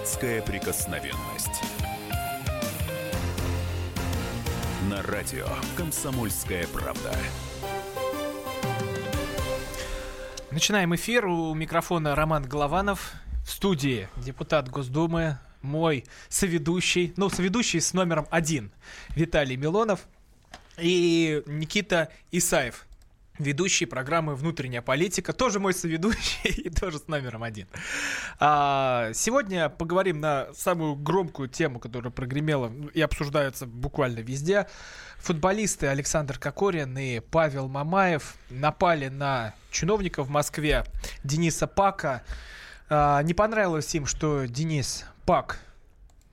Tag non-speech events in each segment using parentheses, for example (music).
Датская прикосновенность. На радио «Комсомольская правда». Начинаем эфир. У микрофона Роман Голованов. В студии депутат Госдумы, мой соведущий, ну, соведущий с номером один Виталий Милонов и Никита Исаев, ведущий программы «Внутренняя политика», тоже мой соведущий (laughs) и тоже с номером один. А, сегодня поговорим на самую громкую тему, которая прогремела и обсуждается буквально везде. Футболисты Александр Кокорин и Павел Мамаев напали на чиновника в Москве Дениса Пака. А, не понравилось им, что Денис Пак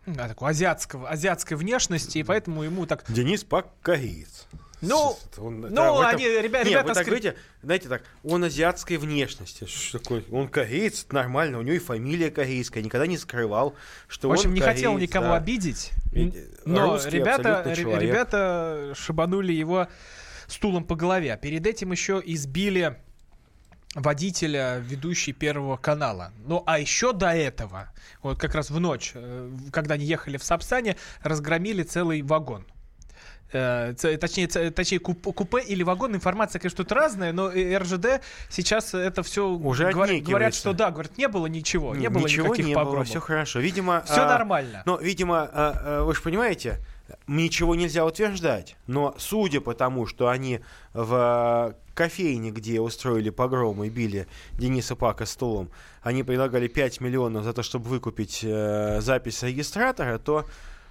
а, такой азиатского, азиатской внешности, и поэтому ему так... Денис Пак кореец. Ну, Он- ну, да, этом- они, ребя- Не, ребята... вы так скри- говорите, знаете так, он азиатской внешности. Что такое? Он кореец, нормально, у него и фамилия корейская, никогда не скрывал, что В общем, он не хотел кореец, никого да. обидеть, но русский ребята, ребята шибанули его стулом по голове. А перед этим еще избили водителя ведущей Первого канала. Ну, а еще до этого, вот как раз в ночь, э, когда они ехали в Сапсане, разгромили целый вагон. Э, Точнее, точнее куп- купе или вагон, информация, конечно, тут разная, но э, РЖД сейчас это все Уже говорят, отнекивается. что да, говорят, не было ничего, не, Не- было Ничего никаких не было, погромов. все хорошо. Видимо, Все а, нормально. Но, видимо, а, а, вы же понимаете, ничего нельзя утверждать. Но судя по тому, что они в кофейне, где устроили погром и били Дениса Пака стулом, они предлагали 5 миллионов за то, чтобы выкупить э, запись регистратора, то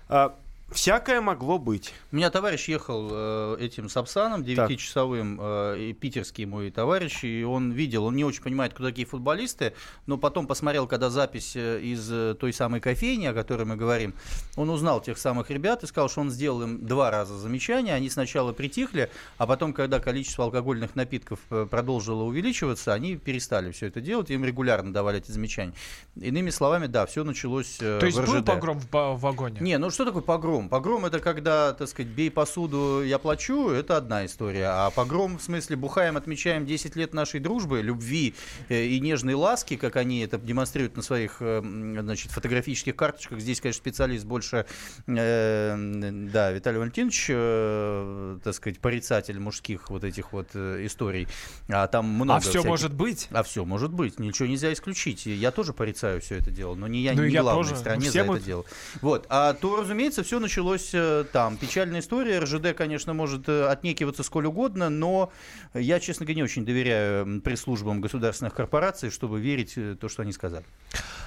а, всякое могло быть. У меня товарищ ехал э, этим Сапсаном, 9-часовым, э, и питерский мой товарищ, и он видел, он не очень понимает, кто такие футболисты, но потом посмотрел, когда запись э, из э, той самой кофейни, о которой мы говорим, он узнал тех самых ребят и сказал, что он сделал им два раза замечания, они сначала притихли, а потом, когда количество алкогольных напитков э, продолжило увеличиваться, они перестали все это делать, им регулярно давали эти замечания. Иными словами, да, все началось э, То есть в был РЖД. погром в, в вагоне? Не, ну что такое погром? Погром это когда, так сказать, бей посуду, я плачу, это одна история. А погром, в смысле, бухаем, отмечаем 10 лет нашей дружбы, любви э, и нежной ласки, как они это демонстрируют на своих, э, значит, фотографических карточках. Здесь, конечно, специалист больше, э, да, Виталий Валентинович, э, так сказать, порицатель мужских вот этих вот э, историй. А там много а все всяких- может быть? а все может быть, ничего нельзя исключить. Я тоже порицаю все это дело, но не я Ну, не я главный тоже. в стране Все за мы- это дело. Вот. А то, разумеется, все началось э, там. Печальная история. РЖД, конечно, может э, отнекиваться сколь угодно, но я, честно говоря, не очень доверяю пресс-службам государственных корпораций, чтобы верить в то, что они сказали.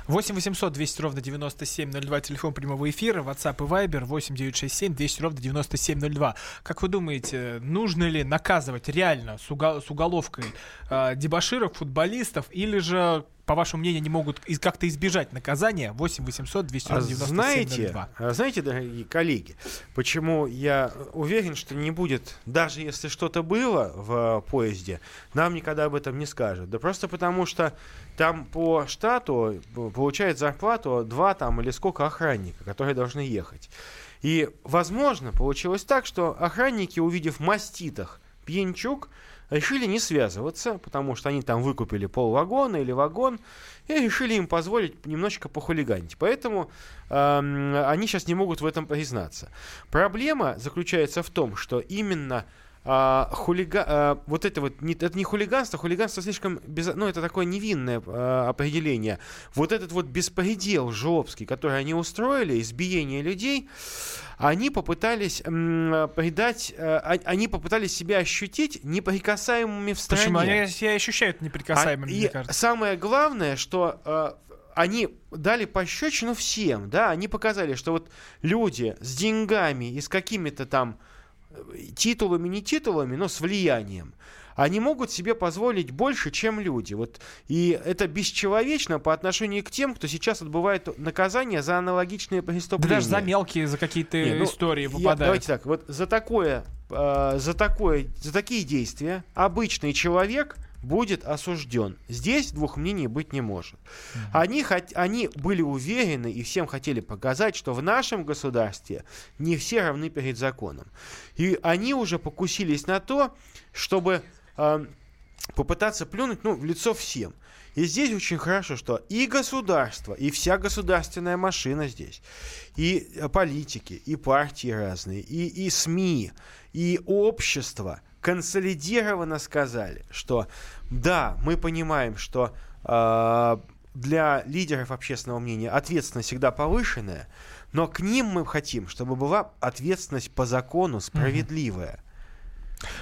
8 800 200 ровно 9702, телефон прямого эфира, WhatsApp и Viber 8 967 200 ровно 9702. Как вы думаете, нужно ли наказывать реально с, угол- с уголовкой э, дебоширов, футболистов, или же, по вашему мнению, они могут как-то избежать наказания? 8 800 200 А знаете, 9702. а знаете, дорогие коллеги, почему я уверен, что не будет, даже если что-то было в э, поезде, нам никогда об этом не скажут. Да просто потому, что там по штату п- получает зарплату два там или сколько охранника, которые должны ехать. И, возможно, получилось так, что охранники, увидев маститах пьянчук, решили не связываться, потому что они там выкупили полвагона или вагон, и решили им позволить немножечко похулиганить. Поэтому эм, они сейчас не могут в этом признаться. Проблема заключается в том, что именно а, хулига... а, вот это вот, не, это не хулиганство, хулиганство слишком, без... ну, это такое невинное а, определение. Вот этот вот беспредел жлобский, который они устроили, избиение людей, они попытались м, придать, а, а- они попытались себя ощутить неприкасаемыми в стране. Почему? Они себя ощущают неприкасаемыми, А- мне кажется. самое главное, что э, они дали пощечину всем, да, они показали, что вот люди с деньгами и с какими-то там э, титулами, не титулами, но с влиянием, они могут себе позволить больше, чем люди. Вот, и это бесчеловечно по отношению к тем, кто сейчас отбывает наказание за аналогичные Да преступления. даже за мелкие, за какие-то ну, истории я- попадают. давайте так, вот за такое, э, за такое, за такие действия обычный человек будет осужден. Здесь двух мнений быть не может. Они, хот- они были уверены и всем хотели показать, что в нашем государстве не все равны перед законом. И они уже покусились на то, чтобы э, попытаться плюнуть ну, в лицо всем. И здесь очень хорошо, что и государство, и вся государственная машина здесь, и э, политики, и партии разные, и, и СМИ, и общество консолидированно сказали, что да, мы понимаем, что э, для лидеров общественного мнения ответственность всегда повышенная, но к ним мы хотим, чтобы была ответственность по закону справедливая.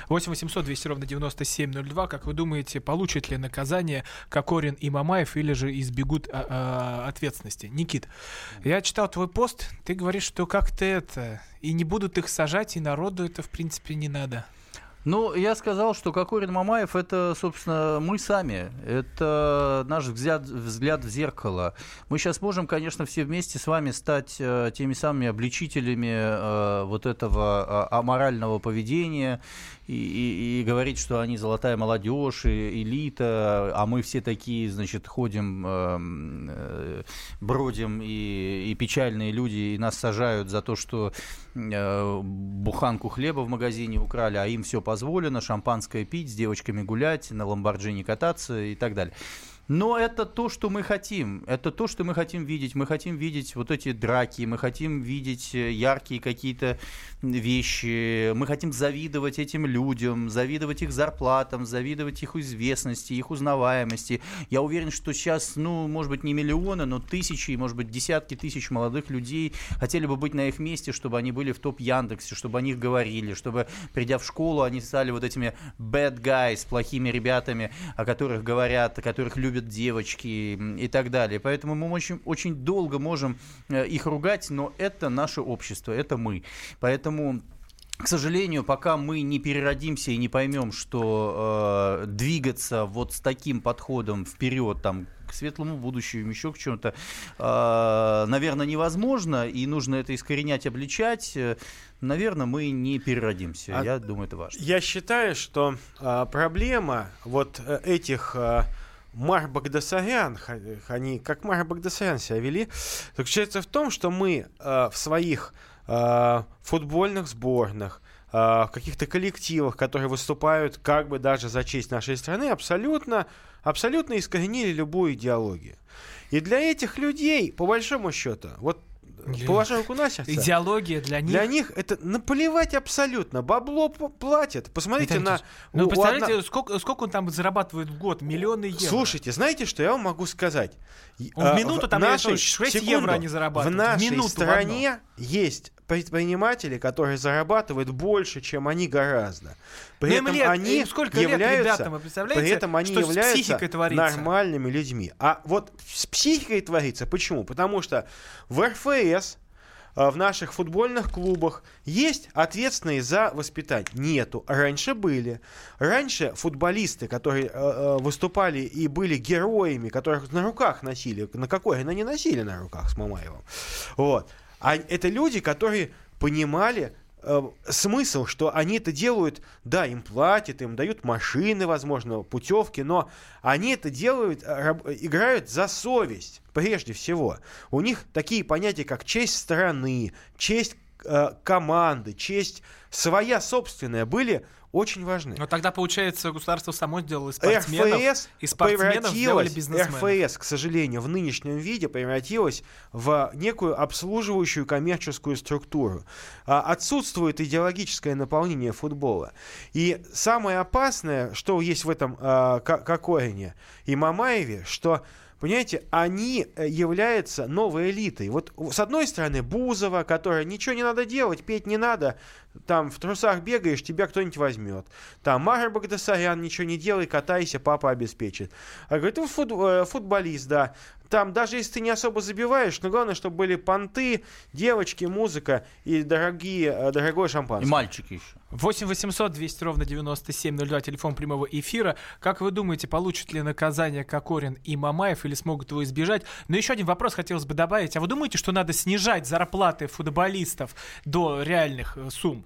8 800 200 ровно 9702. Как вы думаете, получат ли наказание Кокорин и Мамаев или же избегут а, а, ответственности? Никит, я читал твой пост, ты говоришь, что как-то это, и не будут их сажать, и народу это, в принципе, не надо. Ну, я сказал, что Кокорин Мамаев это, собственно, мы сами. Это наш взгляд, взгляд в зеркало. Мы сейчас можем, конечно, все вместе с вами стать э, теми самыми обличителями э, вот этого э, аморального поведения и, и, и говорить, что они золотая молодежь, и элита, а мы все такие, значит, ходим, э, э, бродим, и, и печальные люди, и нас сажают за то, что э, буханку хлеба в магазине украли, а им все позволено, шампанское пить, с девочками гулять, на ламборджини кататься и так далее. Но это то, что мы хотим. Это то, что мы хотим видеть. Мы хотим видеть вот эти драки, мы хотим видеть э, яркие какие-то вещи. Мы хотим завидовать этим людям, завидовать их зарплатам, завидовать их известности, их узнаваемости. Я уверен, что сейчас, ну, может быть, не миллионы, но тысячи, может быть, десятки тысяч молодых людей хотели бы быть на их месте, чтобы они были в топ Яндексе, чтобы о них говорили, чтобы, придя в школу, они стали вот этими bad guys, плохими ребятами, о которых говорят, о которых любят любят девочки и так далее. Поэтому мы очень, очень долго можем э, их ругать, но это наше общество, это мы. Поэтому к сожалению, пока мы не переродимся и не поймем, что э, двигаться вот с таким подходом вперед, там, к светлому будущему, еще к чему-то, э, наверное, невозможно, и нужно это искоренять, обличать, э, наверное, мы не переродимся. А Я думаю, это важно. Я считаю, что э, проблема вот э, этих... Э, Мар Багдасарян, они как Мар Багдасарян себя вели, заключается в том, что мы э, в своих э, футбольных сборных, э, в каких-то коллективах, которые выступают как бы даже за честь нашей страны, абсолютно, абсолютно искоренили любую идеологию. И для этих людей, по большому счету, вот Положа руку на сердце. Идеология для них. Для них это наплевать абсолютно. Бабло платят. Посмотрите на... Ну, у, представляете, одна... сколько, сколько он там зарабатывает в год? Миллионы евро. Слушайте, знаете, что я вам могу сказать? Он в а, минуту там нашей, 6 секунду, евро они зарабатывают. В нашей в минуту стране в есть предприниматели, которые зарабатывают больше, чем они гораздо. При Но этом лет, они сколько являются, лет ребятам, вы представляете, при этом они что являются нормальными людьми. А вот с психикой творится. Почему? Потому что в РФС а, в наших футбольных клубах есть ответственные за воспитание? Нету. Раньше были. Раньше футболисты, которые э, выступали и были героями, которых на руках носили, на какой они не носили на руках с Мамаевым. Вот. А это люди, которые понимали э, смысл, что они это делают, да, им платят, им дают машины, возможно, путевки, но они это делают, э, играют за совесть, прежде всего. У них такие понятия, как честь страны, честь э, команды, честь своя собственная были очень важны. Но тогда, получается, государство само сделало из спортсменов, РФС из спортсменов сделали бизнесменов. РФС, к сожалению, в нынешнем виде превратилась в некую обслуживающую коммерческую структуру. А, отсутствует идеологическое наполнение футбола. И самое опасное, что есть в этом а, Кокорине и Мамаеве, что Понимаете, они э, являются новой элитой. Вот с одной стороны Бузова, которая ничего не надо делать, петь не надо, там в трусах бегаешь, тебя кто-нибудь возьмет. Там Махар Багдасарян, ничего не делай, катайся, папа обеспечит. А говорит, ты фут, э, футболист, да. Там даже если ты не особо забиваешь, но главное, чтобы были понты, девочки, музыка и дорогие, э, дорогое шампанское. И мальчики еще. 8 800 200 ровно 9702, телефон прямого эфира. Как вы думаете, получат ли наказание Кокорин и Мамаев или смогут его избежать? Но еще один вопрос хотелось бы добавить. А вы думаете, что надо снижать зарплаты футболистов до реальных э, сумм?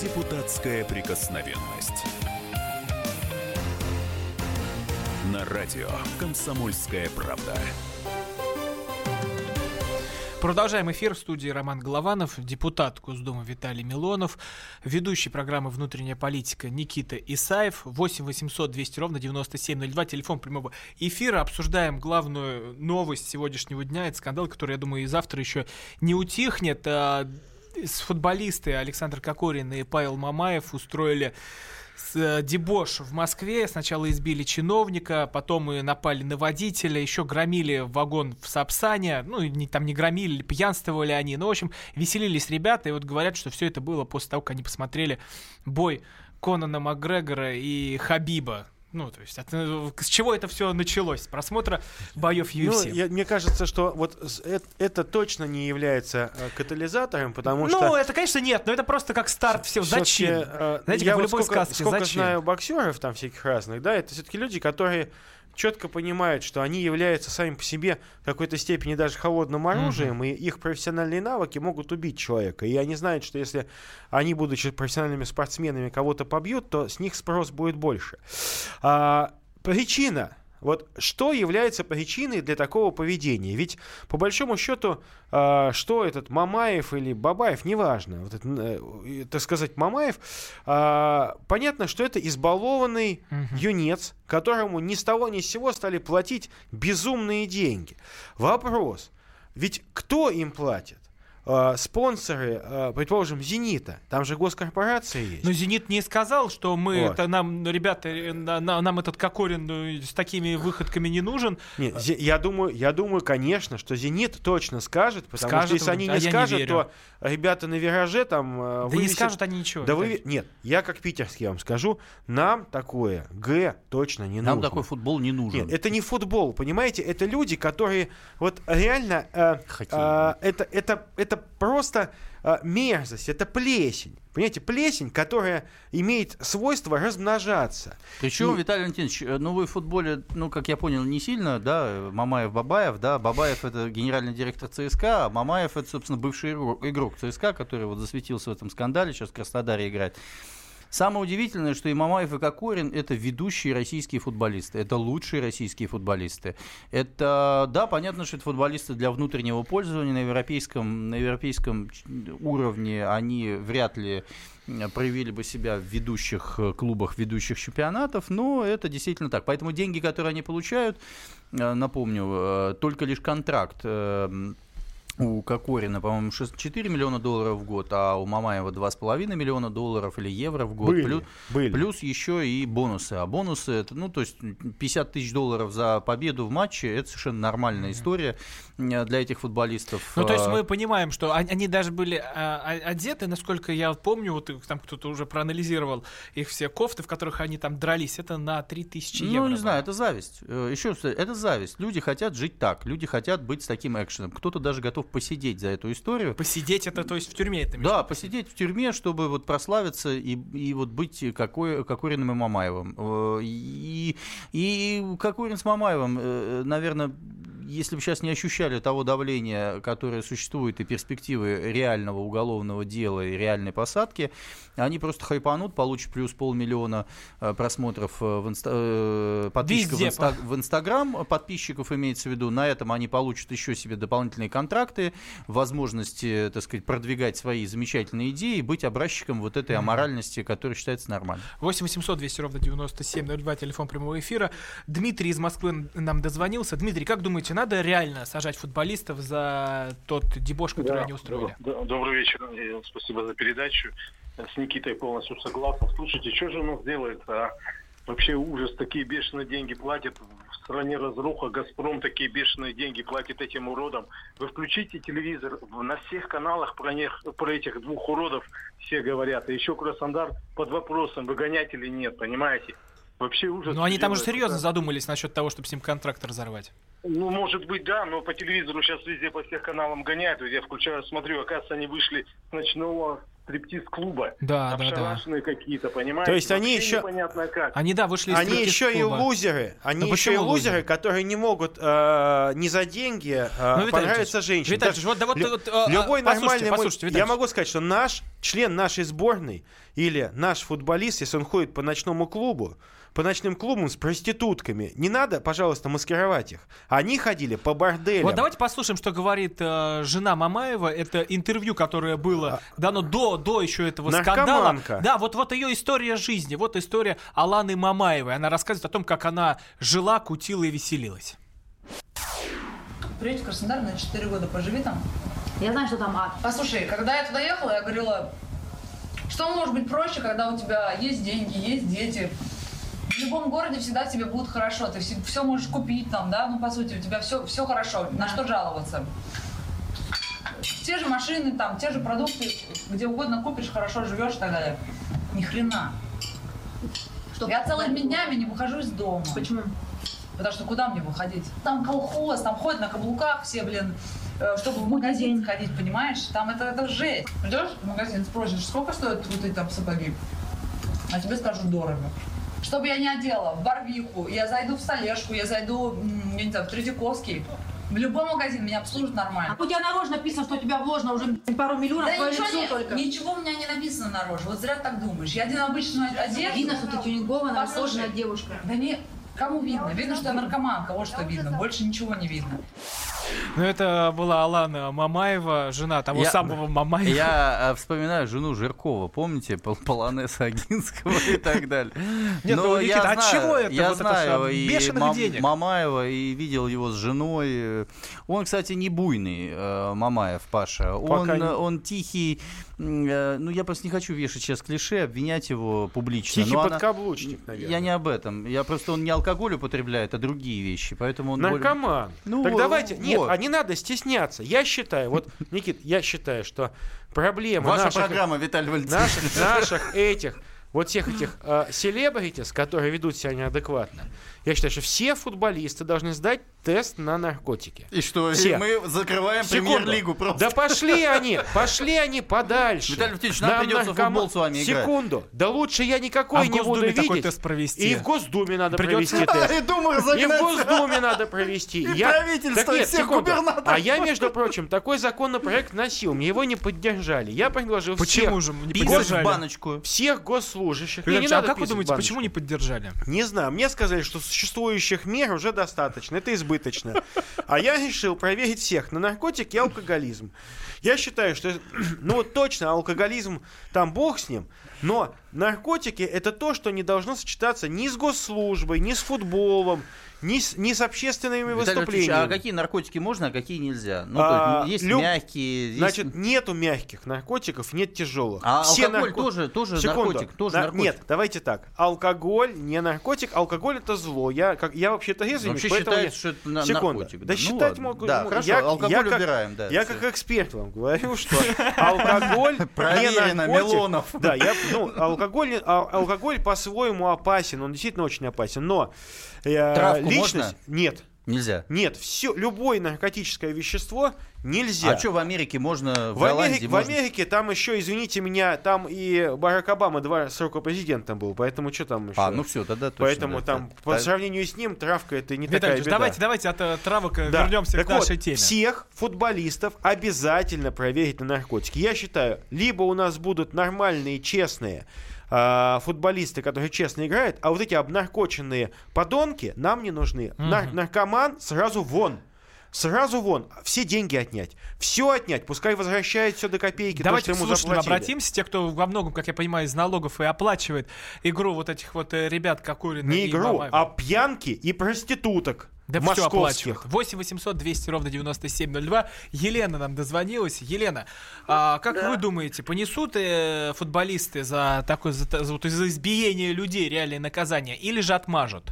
Депутатская прикосновенность. На радио «Комсомольская правда». Продолжаем эфир в студии Роман Голованов, депутат Госдумы Виталий Милонов, ведущий программы «Внутренняя политика» Никита Исаев, 8 800 200 ровно 9702, телефон прямого эфира. Обсуждаем главную новость сегодняшнего дня. Это скандал, который, я думаю, и завтра еще не утихнет. С футболисты Александр Кокорин и Павел Мамаев устроили э, дебош в Москве. Сначала избили чиновника, потом и напали на водителя, еще громили вагон в Сапсане. Ну, не, там не громили, пьянствовали они. Ну, в общем, веселились ребята. И вот говорят, что все это было после того, как они посмотрели бой Конана Макгрегора и Хабиба. Ну, то есть, от, э, с чего это все началось? С просмотра боев UFC. Ну, я, мне кажется, что вот это, это точно не является э, катализатором, потому ну, что... Ну, это, конечно, нет, но это просто как старт всего. Зачем? Э, Знаете, я как в вот любой сколько, сказке, сколько зачем? знаю боксеров там всяких разных, да, это все-таки люди, которые четко понимают, что они являются сами по себе в какой-то степени даже холодным оружием, и их профессиональные навыки могут убить человека. И они знают, что если они, будучи профессиональными спортсменами, кого-то побьют, то с них спрос будет больше. А, причина вот что является причиной для такого поведения? Ведь по большому счету, э, что этот Мамаев или Бабаев, неважно, вот это, э, так сказать, Мамаев, э, понятно, что это избалованный Мгм. юнец, которому ни с того ни с сего стали платить безумные деньги. Вопрос, ведь кто им платит? Э, спонсоры, э, предположим, Зенита, там же госкорпорация есть. Но Зенит не сказал, что мы, Вот. это нам, ребята, э, на- на- нам этот Кокорин э, с такими выходками не нужен. Нет, я думаю, я думаю, конечно, что Зенит точно скажет, потому Скажет, что если они а не не скажут, верю. то ребята на вираже там Да не вывесят- скажут они ничего. Да вы... Нет, я как питерский вам скажу, нам такое Г точно не Нам нужно. такой футбол не нужен. Нет, это не футбол, понимаете? Это люди, которые вот реально э, Хоккей. э, это это это просто э, мерзость, это плесень, понимаете? Плесень, которая имеет свойство размножаться. Причем, И- Виталий Валентинович, э, ну вы в футболе, ну, как я понял, не сильно, да, э, Мамаев, Бабаев, да, Бабаев это генеральный директор ЦСКА, а Мамаев это, собственно, бывший игрок, игрок ЦСКА, который вот засветился в этом скандале, сейчас в Краснодаре играет. Самое удивительное, что и Мамаев, и Кокорин – это ведущие российские футболисты, это лучшие российские футболисты. Это, да, понятно, что это футболисты для внутреннего пользования на европейском, на европейском уровне, они вряд ли э, проявили бы себя в ведущих э, клубах, ведущих чемпионатов, но это действительно так. Поэтому деньги, которые они получают, э, напомню, только лишь контракт у Кокорина, по-моему, 6 4 миллиона долларов в год, а у Мамаева 2,5 миллиона долларов или евро в год. Были, Плюс, были. плюс еще и бонусы. А бонусы, это, ну, то есть 50 тысяч долларов за победу в матче, это совершенно нормальная история э, для этих футболистов. Ну, то есть А, мы понимаем, что они, они даже были а, а, одеты, насколько я помню, вот там кто-то уже проанализировал их все кофты, в которых они там дрались, это на 3000 евро. Ну, не было. знаю, это зависть. Э, Еще раз, это зависть. Люди хотят жить так, люди хотят быть с таким экшеном. Кто-то даже готов посидеть за эту историю. Посидеть это, то есть в тюрьме это Да, посидеть в тюрьме, чтобы вот прославиться и, и вот быть какой, Кокориным и Мамаевым. Э, И, и Кокорин с Мамаевым, наверное, если бы сейчас не ощущали того давления, которое существует, и перспективы реального уголовного дела и реальной посадки, они просто хайпанут, получат плюс полмиллиона э, просмотров э, в инста- э, подписчиков в, инста- в Инстаграм, подписчиков имеется в виду. На этом они получат еще себе дополнительные контракты, возможности, так сказать, продвигать свои замечательные идеи и быть образчиком вот этой аморальности, которая считается нормальной. 8 800 200 ровно 9702, телефон прямого эфира. Дмитрий из Москвы нам дозвонился. Дмитрий, как думаете, надо реально сажать футболистов за тот дебош, который Да, они устроили? да, Добрый вечер. Спасибо за передачу. С Никитой полностью согласен. Слушайте, что же у нас делается? а? Вообще ужас. Такие бешеные деньги платят. В стране разруха. Газпром такие бешеные деньги платит этим уродам. Вы включите телевизор. На всех каналах про, них, про этих двух уродов все говорят. И еще Краснодар под вопросом, выгонять или нет, понимаете? Вообще ужас. Ну, они там уже серьезно задумались насчет того, чтобы с ним контракт разорвать. Ну, может быть, да, но по телевизору сейчас везде по всех каналам гоняют. Я включаю, смотрю, оказывается, они вышли с ночного стриптиз-клуба. Да, да, да. Какие-то, понимаете? То есть они еще- Непонятно как. Они, да, вышли из Они еще и лузеры. Они Ну еще и лузеры, лузеры? которые не могут э, не за деньги э, Ну, понравиться женщине. Виталий Да, вот, да, вот, лю- вот, любой а, послушайте, нормальный... мой- послушайте, Виталий я могу сказать, что наш член нашей сборной или наш футболист, если он ходит по ночному клубу, по ночным клубам с проститутками, не надо, пожалуйста, маскировать их. Они ходили по борделям. Вот давайте послушаем, что говорит э, жена Мамаева. Это интервью, которое было дано до, до еще этого скандала. Да, вот, вот ее история жизни. Вот история Аланы Мамаевой. Она рассказывает о том, как она жила, кутила и веселилась. Приедь в Краснодар на 4 года, поживи там. Я знаю, что там ад. Послушай, когда я туда ехала, я говорила, что может быть проще, когда у тебя есть деньги, есть дети. В любом городе всегда тебе будет хорошо, ты все, можешь купить там, да, ну по сути у тебя все, все хорошо, на что жаловаться. Те же машины, там, те же продукты, где угодно купишь, хорошо живешь и так далее. Ни хрена. Что Я целыми днями не выхожу из дома. Почему? Потому что куда мне выходить? Там колхоз, там ходят на каблуках все, блин, э, чтобы в магазин ходить, понимаешь? Там это, это жесть. Придешь в магазин, спросишь, сколько стоят вот эти там сапоги? А тебе скажут дорого. Что бы я ни одела, в Барвиху, я зайду в Столешку, я зайду, я не знаю, в Третьяковский. В любой магазин меня обслужат нормально. А у тебя наружу написано, что у тебя вложено уже пару миллионов Да твое ничего, лицо не- только. ничего у меня не написано на роже. Вот зря так думаешь. Я один обычную одежду. Видно, что ты тюнингованная, Послушай, сложная девушка. Да не, кому видно? Видно, что я наркоманка, вот что видно. Больше ничего не видно. Ну, это была Алана Мамаева, жена того Я- самого Мамаева. Я э, вспоминаю жену Жиркова, помните, Пол- Полонез Агинского и так далее. Нет, Но ну, я Никита, от знаю- чего это Я вот знаю и Бешеных Мам- денег. Мамаева, и видел его с женой. Он, кстати, не буйный, э, Мамаев, Паша. Он, Пока он тихий. э, Ну, я просто не хочу вешать сейчас клише, обвинять его публично. Тихий Но она- подкаблучник, наверное. Я не об этом. Я просто он не алкоголь употребляет, а другие вещи. Поэтому он более- Наркоман. Ну, так давайте. Нет, вот. а не надо стесняться. Я считаю, вот, Никит, я считаю, что проблема Ваша наших, программа, Виталий Валентинович. наших, наших этих, вот всех этих э, селебритис, которые ведут себя неадекватно, я считаю, что все футболисты должны сдать тест на наркотики. И что, и Все. мы закрываем премьер-лигу просто. Да пошли они, пошли они подальше. Виталий Валентинович, нам придется в футбол с вами играть. Секунду. Да лучше я никакой А не буду такой видеть. тест провести. И в Госдуме надо Придется- провести (laughs) тест. И Думу И в. Госдуме надо провести. И Я- правительство, Так и нет, всех секунду. губернаторов. А я, между прочим, такой законопроект носил. Мне его не поддержали. Я предложил Почему всех, же не поддержали? баночку. всех госслужащих. Виталий а как вы думаете, почему не поддержали? Не знаю. Мне сказали, что существующих мер уже достаточно. Это избыточно. А я решил проверить всех на наркотик и алкоголизм. Я считаю, что, (clears throat) ну вот точно, алкоголизм, там бог с ним, но наркотики это то, что не должно сочетаться ни с госслужбой, ни с футболом, ни с, ни с общественными Виталий выступлениями. а какие наркотики можно, а какие нельзя? Ну, А, то есть, есть люб- мягкие, есть... Значит, нету мягких наркотиков, нет тяжелых. а Все алкоголь нарко- тоже, тоже Секунду. наркотик, тоже На- наркотик. Нет, давайте так. Алкоголь не наркотик, алкоголь это зло. Я, как, я вообще-то резвенник, Вообще поэтому считается, я- что это Секунду. наркотик. Да Ну считать ладно. могу. Да, ну, хорошо, я- алкоголь я как- убираем, да. Я всё. как эксперт вам говорю, (laughs) что алкоголь не наркотик. Да, я, ну, алкоголь, не- а- алкоголь по-своему опасен, он действительно очень опасен, но Травку личность... можно? Нет, Нельзя. нет, все, любое наркотическое вещество нельзя. А что в Америке можно, в, В Америке, в можно? Америке там еще, извините меня, там и Барак Обама два срока президентом был, поэтому что там еще? А, ну все, тогда точно. Поэтому да, там да. по Да. сравнению с ним травка это не Виталий такая беда. давайте, давайте от э, травок э, Да. вернемся Так к нашей вот, теме. Всех футболистов обязательно проверить на наркотики. Я считаю, либо у нас будут нормальные, честные а, футболисты, которые честно играют, а вот эти обнаркоченные подонки нам не нужны. Нар- наркоман сразу вон. Сразу вон, все деньги отнять, все отнять, пускай возвращает все до копейки, Давайте то, к что ему слушателям заплатили. обратимся, те, кто во многом, как я понимаю, из налогов и оплачивает игру вот этих вот э, ребят, Кокорина Не игру, Мамаева. а пьянки и проституток. Да все оплачивают. московских. 8 800 200 ровно 9702. Елена нам дозвонилась. Елена, а как Да. вы думаете, понесут э, футболисты за такое за, за за избиение людей реальные наказания или же отмажут?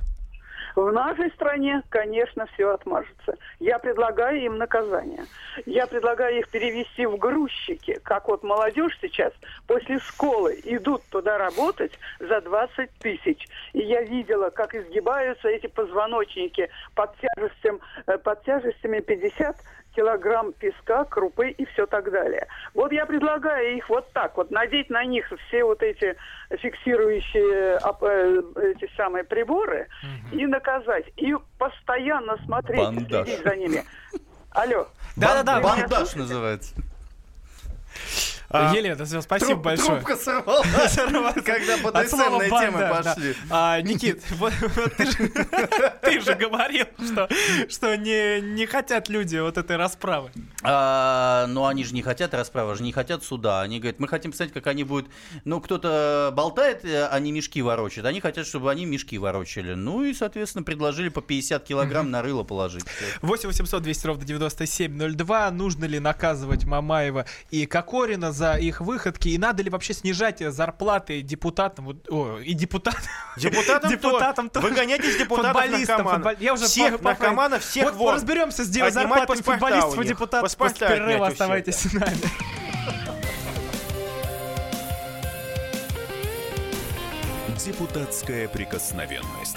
В нашей стране, конечно, все отмажется. Я предлагаю им наказание. Я предлагаю их перевести в грузчики. Как вот молодежь сейчас после школы идут туда работать за 20 тысяч. И я видела, как изгибаются эти позвоночники под, тяжестям, э, под тяжестями 50 килограмм песка, крупы и все так далее. Вот я предлагаю их вот так вот, надеть на них все вот эти фиксирующие э, эти самые приборы и наказать. И постоянно смотреть, Бандаж. следить за ними. Алло. Да-да-да, Бандаж называется. А, Елена, всё, спасибо Труп- большое. Трубка сорвалась, (laughs) когда БДСМные банда, темы пошли. А, Никит, (laughs) ты, же, говорил, что, не, не хотят люди вот этой расправы. А, но они же не хотят расправы, же не хотят суда. Они говорят, мы хотим посмотреть, как они будут... Ну, кто-то болтает, э, они мешки ворочают. Они хотят, чтобы они мешки ворочали. Ну и, соответственно, предложили по 50 килограмм на рыло положить. 8 800 200 ровно 9702. Нужно ли наказывать Мамаева и Кокорина за их выходки? И надо ли вообще снижать зарплаты депутатам? Вот, о, и депутатам. Депутатам, Депутатам то, тоже. выгонять из депутатов Футболистам, наркоманов. футбол- Я уже всех по- поправил. наркоманов, всех вот вон. разберемся с зарплатами футболистов и депутатов Паспорта после перерыва. у всех, Оставайтесь с нами. Депутатская прикосновенность.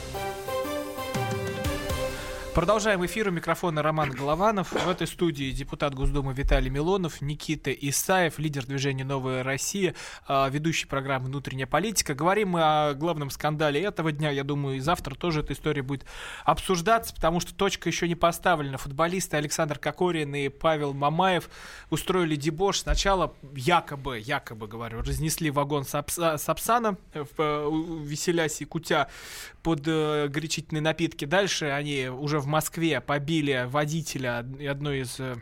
Продолжаем эфир. У микрофона Роман Голованов. В этой студии депутат Госдумы Виталий Милонов, Никита Исаев, лидер движения «Новая Россия», а, ведущий программы «Внутренняя политика». Говорим мы о главном скандале этого дня. Я думаю, и завтра тоже эта история будет обсуждаться, потому что точка еще не поставлена. Футболисты Александр Кокорин и Павел Мамаев устроили дебош. Сначала якобы, якобы, говорю, разнесли вагон Сапса- Сапсана, э, в, э, веселясь и кутя под э, горячительные напитки. Дальше они уже в Москве побили водителя од- одной из э,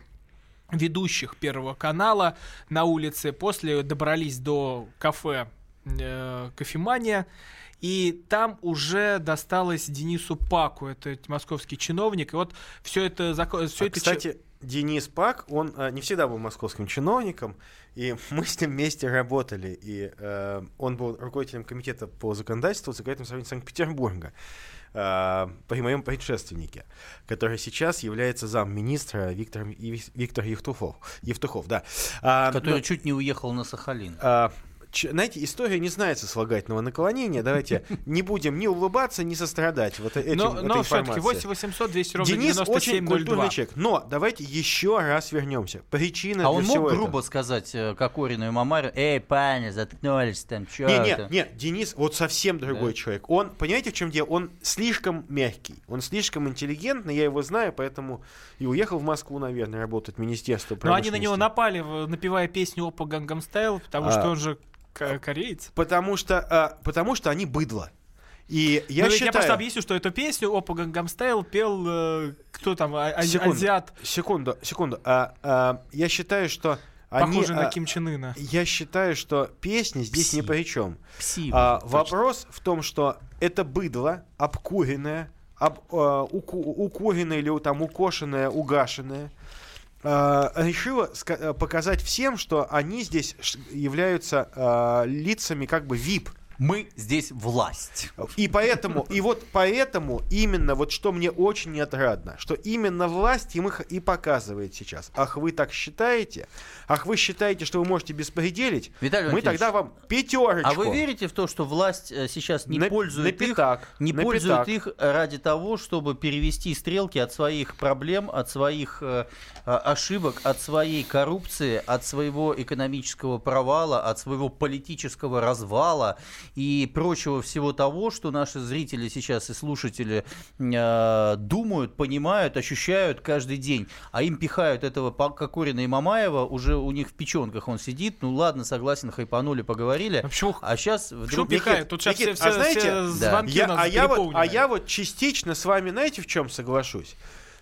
ведущих Первого канала на улице. После добрались до кафе э, «Кофемания». И там уже досталось Денису Паку, это московский чиновник. И вот все это... Все А, это кстати, Денис Пак, он э, не всегда был московским чиновником, и (laughs) мы с ним вместе работали. И э, он был руководителем комитета по законодательству Законодательного собрания Санкт-Петербурга при моем предшественнике, который сейчас является замминистра Виктор, Виктор Евтухов. Евтухов да. А, Который но- чуть не уехал на Сахалин. Знаете, история не знает сослагательного наклонения. Давайте (laughs) не будем ни улыбаться, ни сострадать вот этим, но, этой но все-таки информации. 8 800 200 ровно Денис очень 9702. культурный человек. Но давайте еще раз вернемся. Причина А для он мог этого. грубо сказать э, Кокорину и Мамарю, эй, парни, заткнулись там, чё Не, это?» не, не, Денис вот совсем другой Да. человек. Он, понимаете, в чем дело? Он слишком мягкий, он слишком интеллигентный, я его знаю, поэтому и уехал в Москву, наверное, работать в Министерство Но они на него напали, напевая песню Опа Гангам Стайл, потому А. что он же кореец. Потому что, а, потому что они быдло. И я Ну, считаю... я просто объясню, что эту песню Опа Гангам Стайл пел э, кто там, а- а- Секунду. азиат, Секунду, секунду. А, а, я считаю, что они... похожий на а, Ким Чен Ына. Я считаю, что песня здесь ни Пси. при чем. Пси, А, точно. вопрос в том, что это быдло обкуренное, об, а, уку- укуренное или там укошенное, угашенное, а, решило ска- а, показать всем, что они здесь являются а, лицами как бы VIP Мы здесь власть. И поэтому, и вот поэтому именно, вот что мне очень отрадно, что именно власть им их и показывает сейчас. Ах, вы так считаете? Ах, вы считаете, что вы можете беспределить? Виталий Мы тогда вам пятерочку. А вы верите в то, что власть э, сейчас не На- пользует на их, пятак, не на пользует пятак. их ради того, чтобы перевести стрелки от своих проблем, от своих э, э, ошибок, от своей коррупции, от своего экономического провала, от своего политического развала и прочего всего того, что наши зрители сейчас и слушатели э, думают, понимают, ощущают каждый день, а им пихают этого Кокорина и Мамаева, уже у них в печенках он сидит, ну ладно, согласен, хайпанули, поговорили, А почему, а сейчас почему вдруг... пихают? Тут сейчас Никит, все, а знаете, все да. звонки Я- у нас а, я вот, а я вот частично с вами, знаете, в чем соглашусь?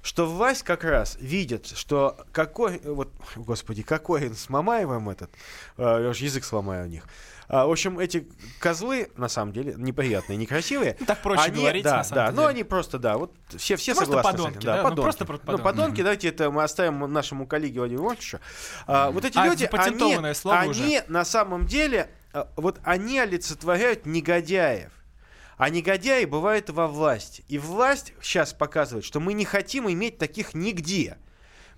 Что власть как раз видит, что какой, вот, господи, какой с Мамаевым этот, э, я уж язык сломаю у них. А, в общем, эти козлы, на самом деле, неприятные, некрасивые. (laughs) Так проще они, говорить, да, на самом да, деле. но они просто, да, вот все, все Просто согласны подонки, да? Ну, подонки. просто про- Ну, подонки. подонки, давайте это мы оставим нашему коллеге Владимиру Ивановичу. А, вот эти А, люди, они, слово они уже. на самом деле, а, вот они олицетворяют негодяев. А негодяи бывают во власти. И власть сейчас показывает, что мы не хотим иметь таких нигде.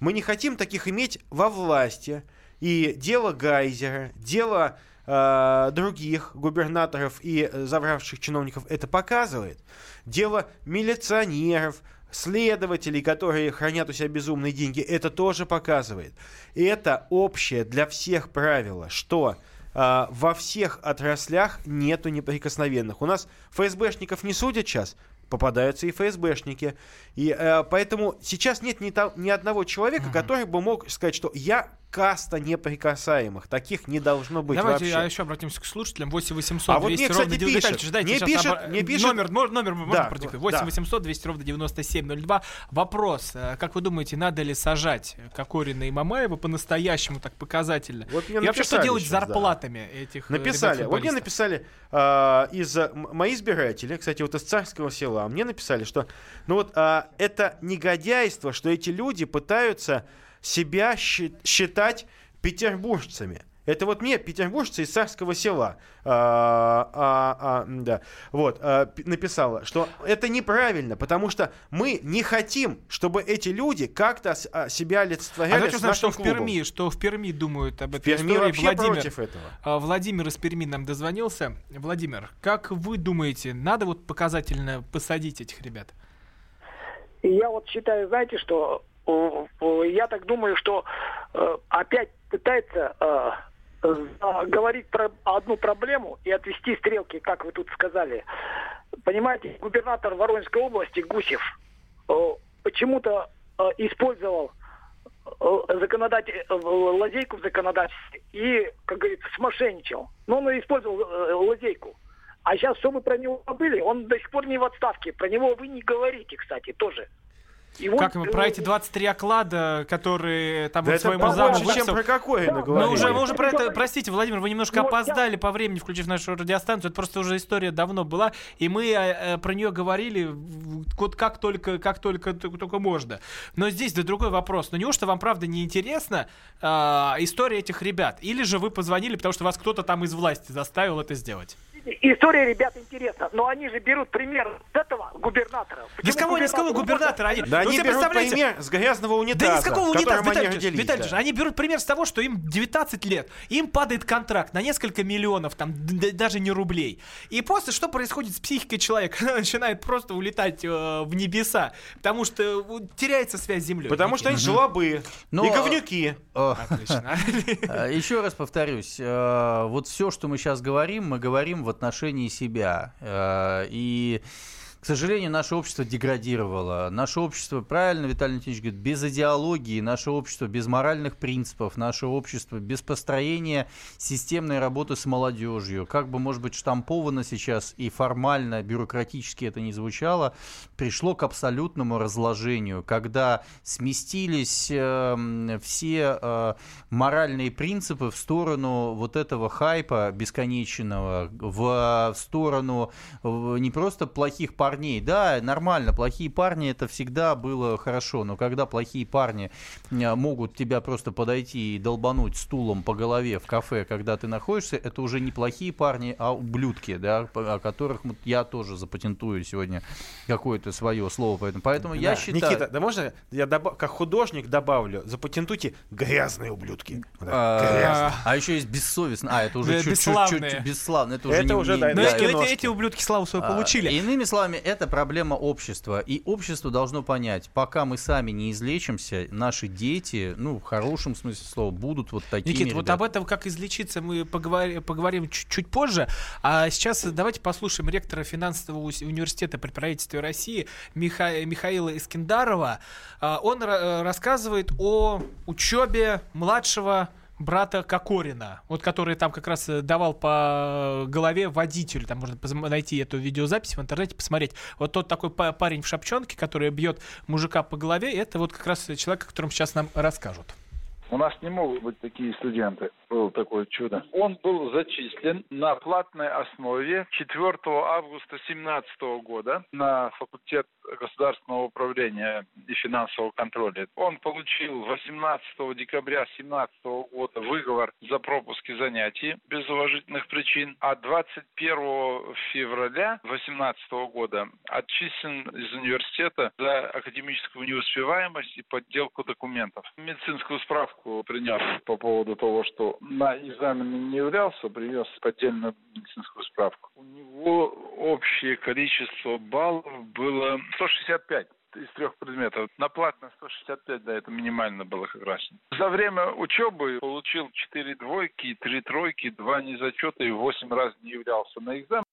Мы не хотим таких иметь во власти. И дело Гайзера, дело э, других губернаторов и э, завравших чиновников это показывает. Дело милиционеров, следователей, которые хранят у себя безумные деньги, это тоже показывает. Это общее для всех правило, что а, во всех отраслях нету неприкосновенных. У нас ФСБшников не судят сейчас, попадаются и ФСБшники. И э, поэтому сейчас нет ни, то- ни одного человека, который бы мог сказать, что я каста неприкасаемых. Таких не должно быть Давайте вообще. а еще обратимся к слушателям. 8 800 А вот 200 мне, ровно кстати, 90. пишет. Мне сейчас пишет- набор- мне пишет- Номер, номер можно Да, продиктовать? да. 8 800 200 ровно 9702. Вопрос. э, Как вы думаете, надо ли сажать Кокорина и Мамаева по-настоящему так показательно? Вот мне и вообще, что делать с сейчас, да. зарплатами этих э, Написали. Вот мне написали э, из э, мои избиратели, кстати, вот из царского села, мне написали, что ну вот а, это негодяйство, что эти люди пытаются себя считать петербуржцами. Это вот мне, петербуржцы из царского села, а, а, а, да, вот, а, написала, что это неправильно, потому что мы не хотим, чтобы эти люди как-то а, себя А олицетворяли давайте с узнаем, что нашим в клубом. Перми, что в Перми думают об В этой Перми истории. вообще Владимир, против этого. а, Владимир из Перми нам дозвонился. Владимир, как вы думаете, надо вот показательно посадить этих ребят? Я вот считаю, знаете, что я так думаю, что э, опять пытается э, э, говорить про одну проблему и отвести стрелки, как вы тут сказали. Понимаете, губернатор Воронежской области Гусев почему-то использовал законодатель, лазейку в законодательстве и, как говорится, смошенничал. Но он использовал лазейку. А сейчас, что вы про него забыли, он до сих пор не в отставке. Про него вы не говорите, кстати, тоже. И вот, Как вы, про э, эти 23 оклада, которые там Да вот это своему заму чем про Кокорина Да. Мы уже, мы уже про это, Говорите. простите, Владимир, вы немножко Ну, опоздали по времени, включив нашу радиостанцию. Это просто уже история давно была, и мы э, э, про нее говорили вот как только, как только, только, можно. Но здесь да другой вопрос. Ну неужто вам правда не интересна э, история этих ребят? Или же вы позвонили, потому что вас кто-то там из власти заставил это сделать? История, ребят, интересна. Но они же берут пример с этого губернатора. Да с кого, не с кого губернатора? Они, Да вы они берут пример с грязного унитаза, Да ни с какого унитаза, котором они родились. Витальевич, да. они берут пример с того, что им 19 лет, им падает контракт на несколько миллионов, там, даже не рублей. И после что происходит с психикой человека? (laughs) Она начинает просто улетать э, в небеса, потому что э, теряется связь с землей. Потому что они жлобы Но, и говнюки. Э, Отлично. (laughs) э, Еще раз повторюсь, э, вот все, что мы сейчас говорим, мы говорим в отношении себя. Э, И к сожалению, наше общество деградировало. Наше общество, правильно Виталий Леонидович говорит, без идеологии, наше общество без моральных принципов, наше общество без построения системной работы с молодежью. Как бы, может быть, штамповано сейчас и формально, бюрократически это не звучало, пришло к абсолютному разложению, когда сместились э, все э, моральные принципы в сторону вот этого хайпа бесконечного, в, в сторону э, не просто плохих парней, парней. Да, нормально, плохие парни это всегда было хорошо, но когда плохие парни э, могут тебя просто подойти и долбануть стулом по голове в кафе, когда ты находишься, это уже не плохие парни, а ублюдки, да, о которых я тоже запатентую сегодня какое-то свое слово. Поэтому, поэтому я Да, считаю... Никита, да можно я добав- как художник добавлю, запатентуйте грязные ублюдки. А, грязные. а еще есть бессовестно. А, это уже чуть-чуть бесславно. Это уже Это не- уже, не- да, Но да, эти, эти- киношки. эти ублюдки славу свою А, получили. Иными словами, это проблема общества. И общество должно понять, пока мы сами не излечимся, наши дети, ну, в хорошем смысле слова, будут вот такими Никит, вот ребятами. об этом, как излечиться, мы поговори- поговорим чуть, чуть позже. А сейчас давайте послушаем ректора финансового уни- университета при правительстве России Миха- Михаила Искендарова. А, Он ра- рассказывает о учебе младшего брата Кокорина, вот который там как раз э, давал по голове водителю, там можно найти эту видеозапись в интернете, посмотреть. Вот тот такой па- парень в шапчонке, который бьет мужика по голове, это вот как раз человек, о котором сейчас нам расскажут. У нас не могут быть такие студенты. Было такое чудо. Он был зачислен на платной основе 4 августа 2017 года на факультет государственного управления и финансового контроля. Он получил 18 декабря 2017 года выговор за пропуски занятий без уважительных причин, а 21 февраля 2018 года отчислен из университета за академическую неуспеваемость и подделку документов. Медицинскую справку принес по поводу того, что на экзамене не являлся, принес поддельную медицинскую справку. У него общее количество баллов было 165 из трех предметов. На платно 165, да, это минимально было как раз. За время учебы получил 4 двойки, 3 тройки, 2 незачета и 8 раз не являлся на экзамен.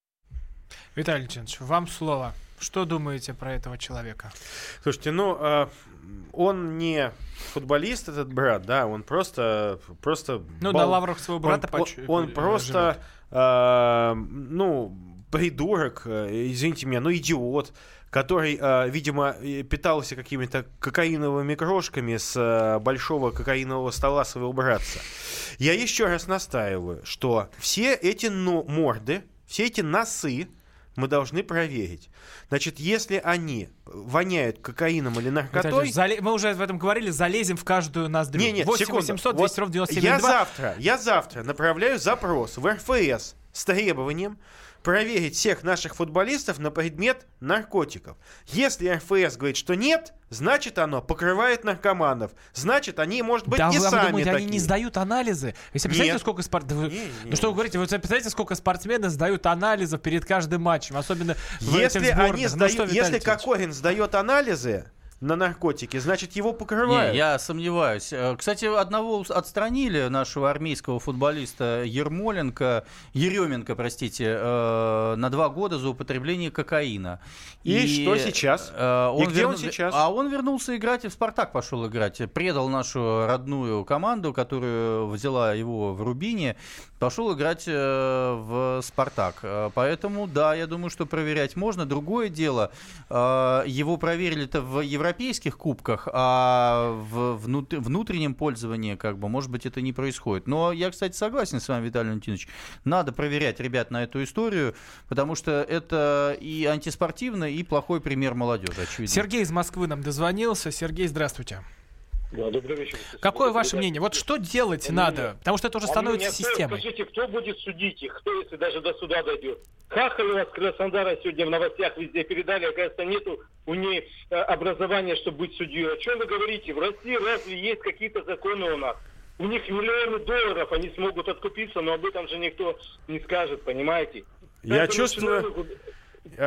Виталий Леонидович, вам слово. Что думаете про этого человека? Слушайте, ну, э, он не футболист, этот брат, да, он просто, просто... Ну, бал- на лаврах своего брата он, поч- он, он э, просто, э, ну, придурок, э, извините меня, ну, идиот, который, э, видимо, питался какими-то кокаиновыми крошками с э, большого кокаинового стола своего братца. Я еще раз настаиваю, что все эти ну, морды, все эти носы мы должны проверить. Значит, если они воняют кокаином или Виталий наркотой... Зале- Мы уже об этом говорили, залезем в каждую ноздрю. Не, нет, 8 секунду. 800 Вот 200 ровно 97 я завтра, я завтра направляю запрос в РФС с требованием проверить всех наших футболистов на предмет наркотиков. Если РФС говорит, что нет, значит оно покрывает наркоманов. Значит, они, может быть, да и вы, сами думаете, такие. они не сдают анализы? Себе представляете, Нет. сколько спорт... Не, не, Ну что вы говорите, вы представляете, сколько спортсмены сдают анализов перед каждым матчем, особенно в этих Если сборных? они Ну сдают, что, Виталий если? Кокорин сдает анализы на наркотики, значит его покрывают. Не, я сомневаюсь. Э, Кстати, одного отстранили, нашего армейского футболиста Ермоленко, Еременко, простите, э, на два года за употребление кокаина. И что сейчас? э, И где он сейчас? А он вернулся играть и в «Спартак» пошел играть. Предал нашу родную команду, которую взяла его в Рубине, пошел играть э, в «Спартак». Поэтому, да, я думаю, что проверять можно. Другое дело, э, его проверили-то в европейских кубках, а в внут- внутреннем пользовании, как бы, может быть, это не происходит. Но я, кстати, согласен с вами, Виталий Валентинович. Надо проверять ребят на эту историю, потому что это и антиспортивно, и плохой пример молодежи, очевидно. Сергей из Москвы нам дозвонился. Сергей, здравствуйте. Да, добрый вечер. Какое ваше мнение? Вот что делать А надо? Потому что это уже становится системой. Скажите, кто будет судить их? Кто, если даже до суда дойдет? Хахалева с Краснодара сегодня в новостях везде передали, оказывается, нету у ней э, образования, чтобы быть судьей. О чем вы говорите? В России разве есть какие-то законы у нас? У них миллионы долларов, они смогут откупиться, но об этом же никто не скажет, понимаете? Я Каждому чувствую- чиновнику-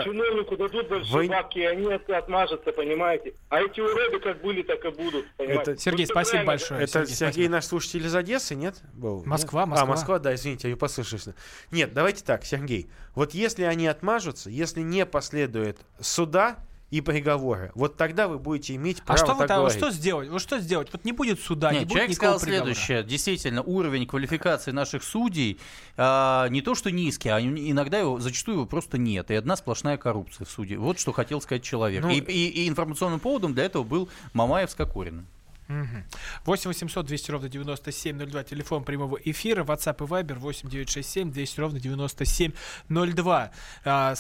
Чиновнику дадут большие Вы- бабки, и они от- отмажутся, понимаете? А эти уроды как были, так и будут, понимаете? Это- Сергей, Вы спасибо правильно большое. Это Сергей, Сергей, спасибо. наш слушатель из Одессы, нет? Был? Москва, Нет? Москва. А, Москва, да, извините, я послышался. Нет, давайте так, Сергей. Вот если они отмажутся, если не последует суда и приговора, вот тогда вы будете иметь А право что вы так там, говорить. что сделать? Вот что сделать? Вот не будет суда, не Нет, будет человек никакого сказал приговора. следующее. Действительно, уровень квалификации наших судей а, не то что низкий, а иногда его, зачастую его просто нет. И одна сплошная коррупция в суде. Вот что хотел сказать человек. Ну, и, и- и информационным поводом для этого был Мамаев с Кокориным. Угу. 8 800 200 ровно 9702, телефон прямого эфира, WhatsApp и Viber 8 967 200 ровно 9702. А,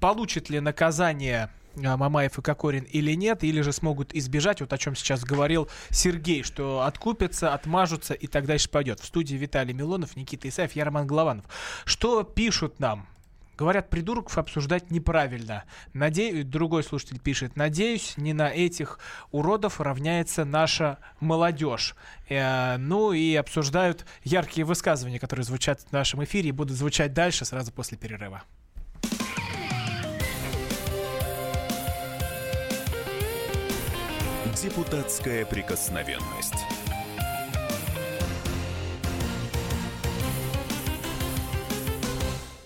получит ли наказание а, Мамаев и Кокорин или нет, или же смогут избежать, вот о чем сейчас говорил Сергей, что откупятся, отмажутся и так дальше пойдет. В студии Виталий Милонов, Никита Исаев, я Роман Голованов. Что пишут нам? Говорят, придурков обсуждать неправильно. Надеюсь, другой слушатель пишет, надеюсь, не на этих уродов равняется наша молодежь. Э, ну и обсуждают яркие высказывания, которые звучат в нашем эфире и будут звучать дальше, сразу после перерыва. Депутатская прикосновенность.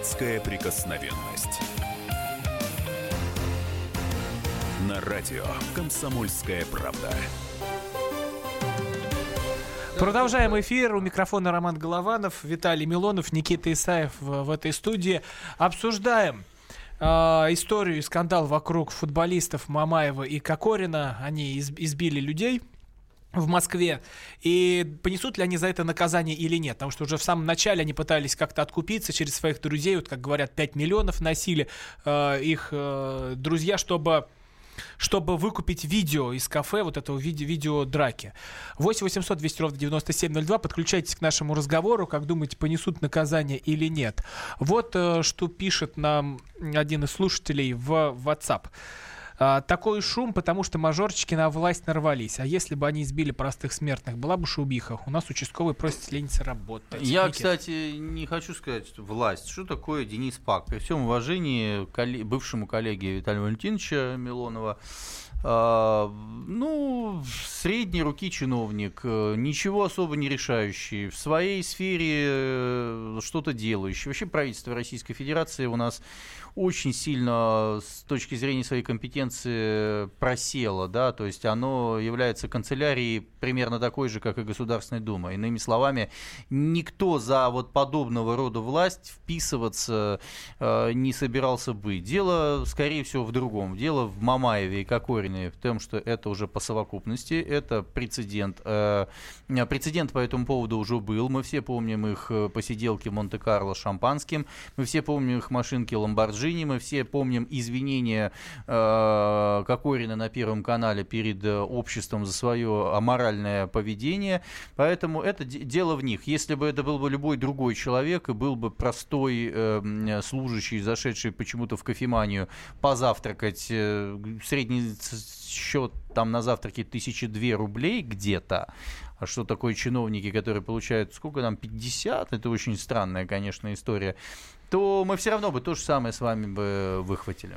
Депутатская прикосновенность. На радио «Комсомольская правда». Продолжаем эфир. У микрофона Роман Голованов, Виталий Милонов, Никита Исаев в, этой студии. Обсуждаем э, историю и скандал вокруг футболистов Мамаева и Кокорина. Они из, избили людей в Москве. И понесут ли они за это наказание или нет? Потому что уже в самом начале они пытались как-то откупиться через своих друзей. Вот, как говорят, 5 миллионов носили э, их э, друзья, чтобы чтобы выкупить видео из кафе, вот этого видео, видео драки. 8 800 200 ровно 9702. Подключайтесь к нашему разговору. Как думаете, понесут наказание или нет? Вот э, что пишет нам один из слушателей в WhatsApp. А, такой шум, потому что мажорчики на власть нарвались. А если бы они избили простых смертных, была бы шубиха. У нас участковый просит лениться работать. Я, Никит. кстати, не хочу сказать, что власть. Что такое Денис Пак? При всем уважении к бывшему коллеге Виталия Валентиновича Милонова, ну, средней руки чиновник, э, ничего особо не решающий, в своей сфере э, что-то делающий. Вообще правительство Российской Федерации у нас очень сильно с точки зрения своей компетенции просело, да, то есть оно является канцелярией примерно такой же, как и Государственная Дума. Иными словами, никто за вот подобного рода власть вписываться э, не собирался быть. Дело, скорее всего, в другом. Дело в Мамаеве и Кокорине в том, что это уже по совокупности, это прецедент. Э, прецедент по этому поводу уже был. Мы все помним их э, посиделки в Монте-Карло с шампанским, мы все помним их машинки Ламборджини. Мы все помним извинения э, Кокорина на Первом канале перед э, обществом за свое аморальное поведение. Поэтому это дело в них. Если бы это был бы любой другой человек и был бы простой э, служащий, зашедший почему-то в кофеманию позавтракать, э, средний счет там на завтраке тысячи две рублей где-то, а что такое чиновники, которые получают, сколько там, 50? Это очень странная, конечно, история то мы все равно бы то же самое с вами бы выхватили.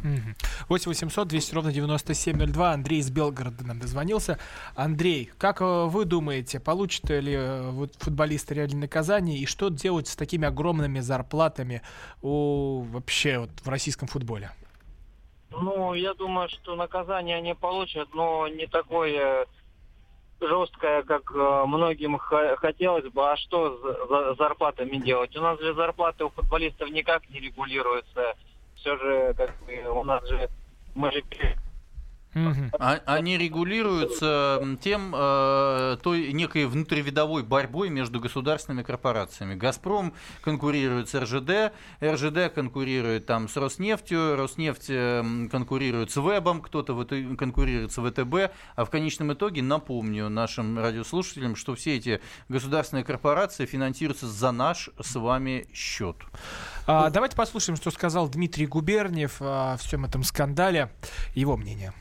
8 800 200 ровно 9702. Андрей из Белгорода нам дозвонился. Андрей, как э, вы думаете, получат ли э, футболисты реальное наказание и что делать с такими огромными зарплатами у, вообще вот, в российском футболе? Ну, я думаю, что наказание они получат, но не такое жесткая, как э, многим хотелось бы. А что за зарплатами делать? У нас же зарплаты у футболистов никак не регулируются. Все же, как бы, у нас же мы же а, они регулируются тем, э, той некой внутривидовой борьбой между государственными корпорациями. «Газпром» конкурирует с РЖД, РЖД конкурирует там с Роснефтью, Роснефть э, конкурирует с Вебом, кто-то конкурирует с ВТБ, а в конечном итоге, напомню нашим радиослушателям, что все эти государственные корпорации финансируются за наш с вами счет. А, давайте послушаем, что сказал Дмитрий Губерниев о всем этом скандале, его мнение.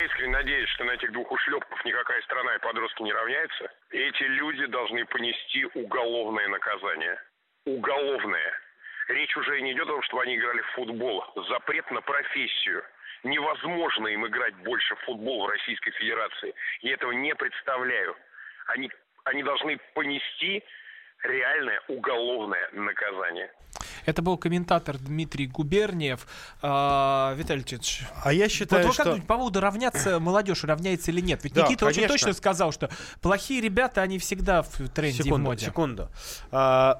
Искренне надеюсь, что на этих двух ушлепков никакая страна и подростки не равняются. Эти люди должны понести уголовное наказание. Уголовное. Речь уже не идет о том, чтобы они играли в футбол. Запрет на профессию. Невозможно им играть больше в футбол в Российской Федерации. Я этого не представляю. Они, они должны понести реальное уголовное наказание. Это был комментатор Дмитрий Губерниев. А, Виталий Леонидович, А я считаю, вот вы как что... думаете, по поводу равняться молодежь равняется или нет? Ведь Да, Никита очень конечно. точно сказал, что плохие ребята, они всегда в тренде и в секунду, моде. секунду. А,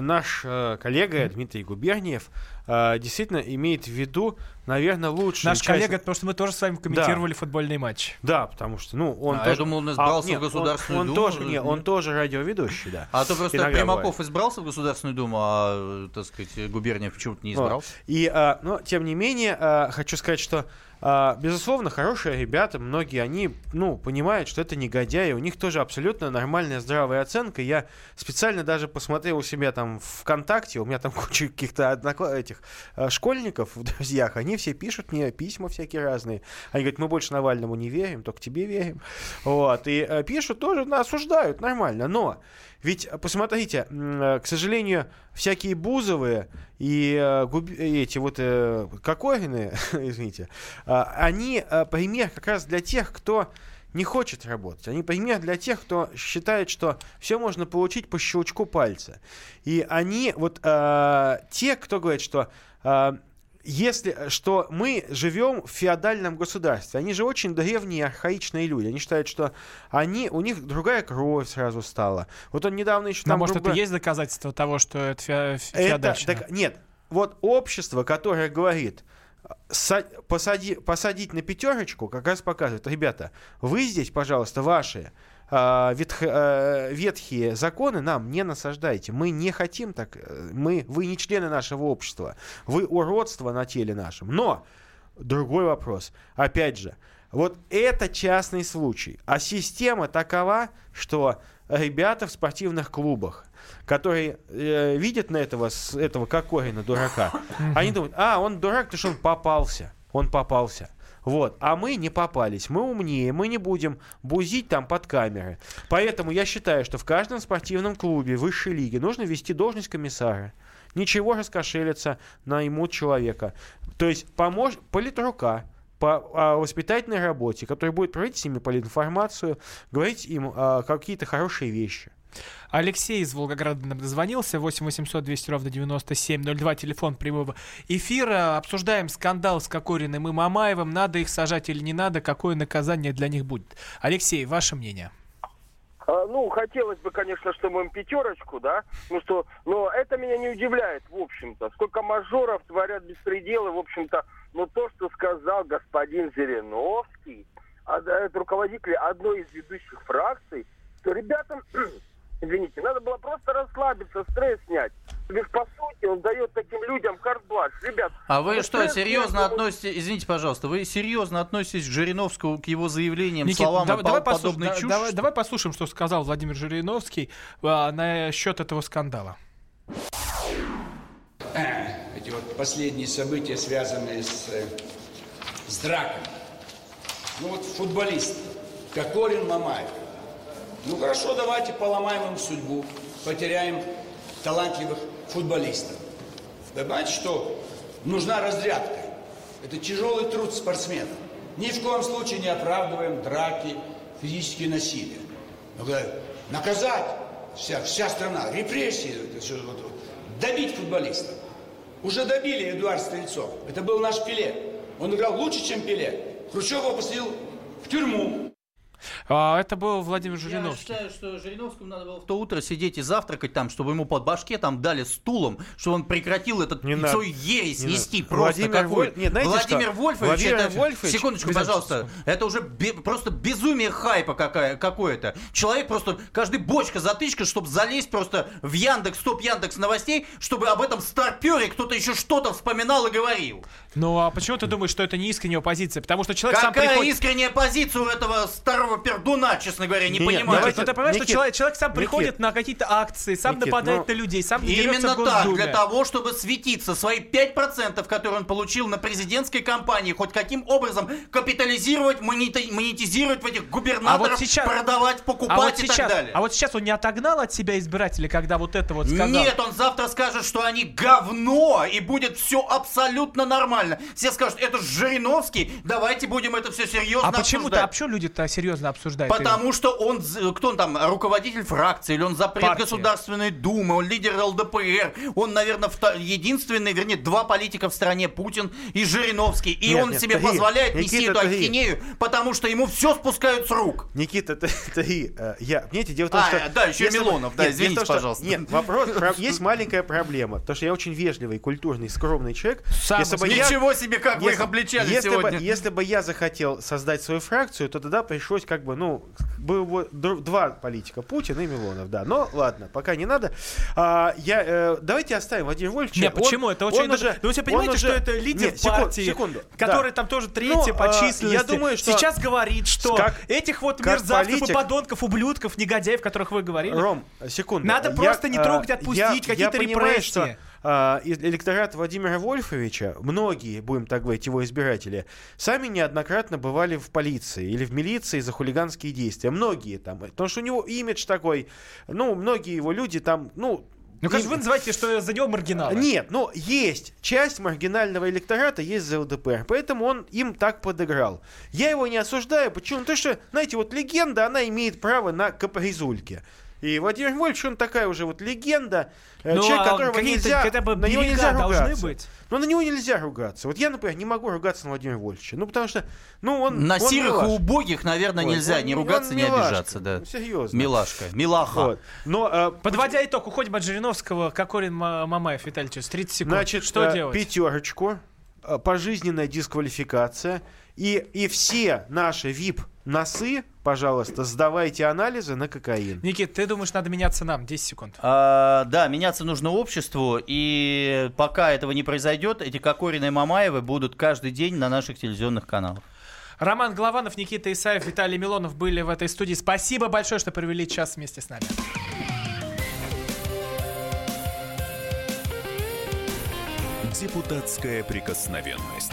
наш э, коллега Дмитрий Губерниев э, действительно имеет в виду, наверное, лучшую Наш часть- коллега, потому что мы тоже с вами комментировали футбольный матч. Да, потому что, ну, он А, тоже... я думал, он избрался в нет, он- Государственную он, Думу. тоже, не, он тоже радиоведущий, да. А то просто Иногда Примаков бывает. избрался в Государственную Думу, а, так сказать, Губерниев почему-то не Вот. избрался. И, а, но, тем не менее, а, хочу сказать, что, а, безусловно, хорошие ребята, многие, они, ну, понимают, что это негодяи, у них тоже абсолютно нормальная здравая оценка. Я специально даже посмотрел у себя там ВКонтакте, у меня там (laughs) куча каких-то однокла- этих а, школьников в друзьях, они все пишут мне письма всякие разные. Они говорят, мы больше Навальному не верим, только тебе верим. Вот, и э, пишут тоже, да, осуждают, нормально, но ведь, э, посмотрите, э, к сожалению, всякие Бузовые и э, эти вот Кокорины, (laughs) извините, они пример как раз для тех, кто не хочет работать. Они пример для тех, кто считает, что все можно получить по щелчку пальца. И они вот те, кто говорит, что если что мы живем в феодальном государстве, они же очень древние, архаичные люди. Они считают, что они, у них другая кровь сразу стала. Вот он недавно еще Но, там... может, грубо это есть доказательство того, что это фе- это, феодальщина? так- нет, вот общество, которое говорит, са- посади- посадить на пятерочку, как раз показывает, ребята, вы здесь, пожалуйста, ваши ветх- а, ветхие законы нам не насаждайте. Мы не хотим так. э, Мы, вы не члены нашего общества. Вы уродство на теле нашем. Но другой вопрос. Опять же, вот это частный случай. А система такова, что ребята в спортивных клубах, которые э, видят на этого, с этого Кокорина, дурака, (laughs) они думают, а, он дурак, потому что он попался. Он попался. Вот. А мы не попались. Мы умнее. Мы не будем бузить там под камеры. Поэтому я считаю, что в каждом спортивном клубе высшей лиги нужно вести должность комиссара. Ничего раскошелиться на имут человека. То есть помож... политрука по а, воспитательной работе, который будет проводить с ними политинформацию, говорить им а, какие-то хорошие вещи. Алексей из Волгограда нам дозвонился. 8 800 200 ровно 9702. Телефон прямого эфира. Обсуждаем скандал с Кокориным и Мамаевым. Надо их сажать или не надо? Какое наказание для них будет? Алексей, ваше мнение? А, Ну, хотелось бы, конечно, чтобы им пятерочку, да, ну что, но это меня не удивляет, в общем-то. Сколько мажоров творят беспределы, в общем-то, но то, что сказал господин Зеленовский, а, это руководитель одной из ведущих фракций, то ребятам, извините, надо было просто расслабиться, стресс снять. Бишь, по сути, он дает таким людям карт-бланш. Ребят, А вы ну, что, серьезно снять, относитесь, извините, пожалуйста, вы серьезно относитесь к Жириновскому, к его заявлениям, Никит, словам давай, и давай по- послуш- чушь? давай- давай послушаем, что сказал Владимир Жириновский а, насчет этого скандала. А, эти вот последние события, связанные с, э, с драками. Ну вот футболист Кокорин, Мамаев. Ну хорошо, давайте поломаем им судьбу, потеряем талантливых футболистов. Понимаете, что нужна разрядка. Это тяжелый труд спортсмена. Ни в коем случае не оправдываем драки, физические насилия. Но говорю, наказать вся, вся страна, репрессии, это всё вот- вот. добить футболистов. Уже добили Эдуард Стрельцов. Это был наш Пеле. Он играл лучше, чем Пеле. Хрущев его посадил в тюрьму. А, это был Владимир Я Жириновский. считаю, что Жириновскому надо было в то утро сидеть и завтракать там, чтобы ему под башке там дали стулом, чтобы он прекратил этот надо. свою ересь Не нести надо. просто Владимир какую. Воль- Нет, знаете Владимир что? Вольфович, Владимир это... Вольфович- секундочку, Подождите, пожалуйста, это уже бе- просто безумие хайпа какая, какое-то. Человек просто, каждый бочка затычка, чтобы залезть просто в Яндекс, топ Яндекс новостей, чтобы об этом старпере кто-то еще что-то вспоминал и говорил. Ну а почему ты думаешь, что это не искренняя позиция? Потому что человек сам Какая приходит... искренняя позиция у этого старого пердуна, честно говоря, не Не, не, понимаю. Давайте, ну, ты понимаешь, что Никит, человек, человек сам Никит. приходит на какие-то акции, сам Никит, нападает ну, на людей, сам дерется Именно в так, для того, чтобы светиться. Свои 5%, которые он получил на президентской кампании, хоть каким образом капитализировать, монетизировать в этих губернаторов, продавать, покупать а вот и сейчас, так далее. А вот сейчас он не отогнал от себя избирателей, когда вот это вот сказал? Нет, он завтра скажет, что они говно, и будет все абсолютно нормально. Все скажут, это ж Жириновский, давайте будем это все серьезно А почему-то, а почему люди-то серьезно обсуждают? Потому что он, кто он там, руководитель фракции, или он запрет Партия. Государственной Думы, он лидер ЛДПР, он, наверное, единственный, вернее, два политика в стране, Путин и Жириновский. И Нет, он нет, себе Таги, позволяет нести Никита, эту Таги. ахинею, потому что ему все спускают с рук. Никита, ты, ты, э, я, понимаете, дело в том, А, что... да, еще если Милонов, да, нет, извините, том, что- пожалуйста. Нет, вопрос, про- есть маленькая проблема, потому что я очень вежливый, культурный, скромный человек. Сам Если бы я- Ничего себе, как вы их если- обличали если сегодня. Бы, если бы я захотел создать свою фракцию, то тогда пришлось как бы, ну, было бы два политика, Путин и Милонов, да. Но ладно, пока не надо. А, я, э, давайте оставим Владимира Вольфовича. Не, почему? Это очень он даже- уже- Ну, вы все он понимаете, уже- что это лидер Нет, партии, секунду, который да. там тоже третий Ну, по а, численности. Я думаю, что... Сейчас говорит, что Как- этих вот как мерзавцев, политик- и подонков, ублюдков, негодяев, которых вы говорили, Ром, секунду. Надо Я, просто не а, трогать, отпустить, какие-то понимаю, репрессии. Из- электорат Владимира Вольфовича, многие, будем так говорить, его избиратели, сами неоднократно бывали в полиции или в милиции за хулиганские действия. Многие там. Потому что у него имидж такой, ну, многие его люди там, ну, Ну, как же вы называете, что за него маргиналы? нет, ну есть часть маргинального электората есть за ЛДПР, поэтому он им так подыграл. Я его не осуждаю, почему? Потому что, знаете, вот легенда, она имеет право на капризульки. И Владимир Вольфович, он такая уже вот легенда, э, Ну, человек, а которого нельзя, хотя бы на него нельзя ругаться. быть. Но на него нельзя ругаться. Вот я, например, не могу ругаться на Владимира Вольфовича. Ну, потому что, ну, он На он сирых и милашка. убогих, наверное, Ой, нельзя он- не ругаться, не обижаться, да. Ну, серьезно. Милашка, милаха. Вот. Но, э, Подводя итог, уходим от Жириновского. Кокорин Ма- Мамаев, Виталий через 30 секунд. Значит, что э, делать? пятерочку, э, пожизненная дисквалификация. И, и все наши VIP-носы, пожалуйста, сдавайте анализы на кокаин. Никит, ты думаешь, надо меняться нам? 10 секунд. А, да, меняться нужно обществу, и пока этого не произойдет, эти Кокорины и Мамаевы будут каждый день на наших телевизионных каналах. Роман Голованов, Никита Исаев, Виталий Милонов были в этой студии. Спасибо большое, что провели час вместе с нами. Депутатская прикосновенность.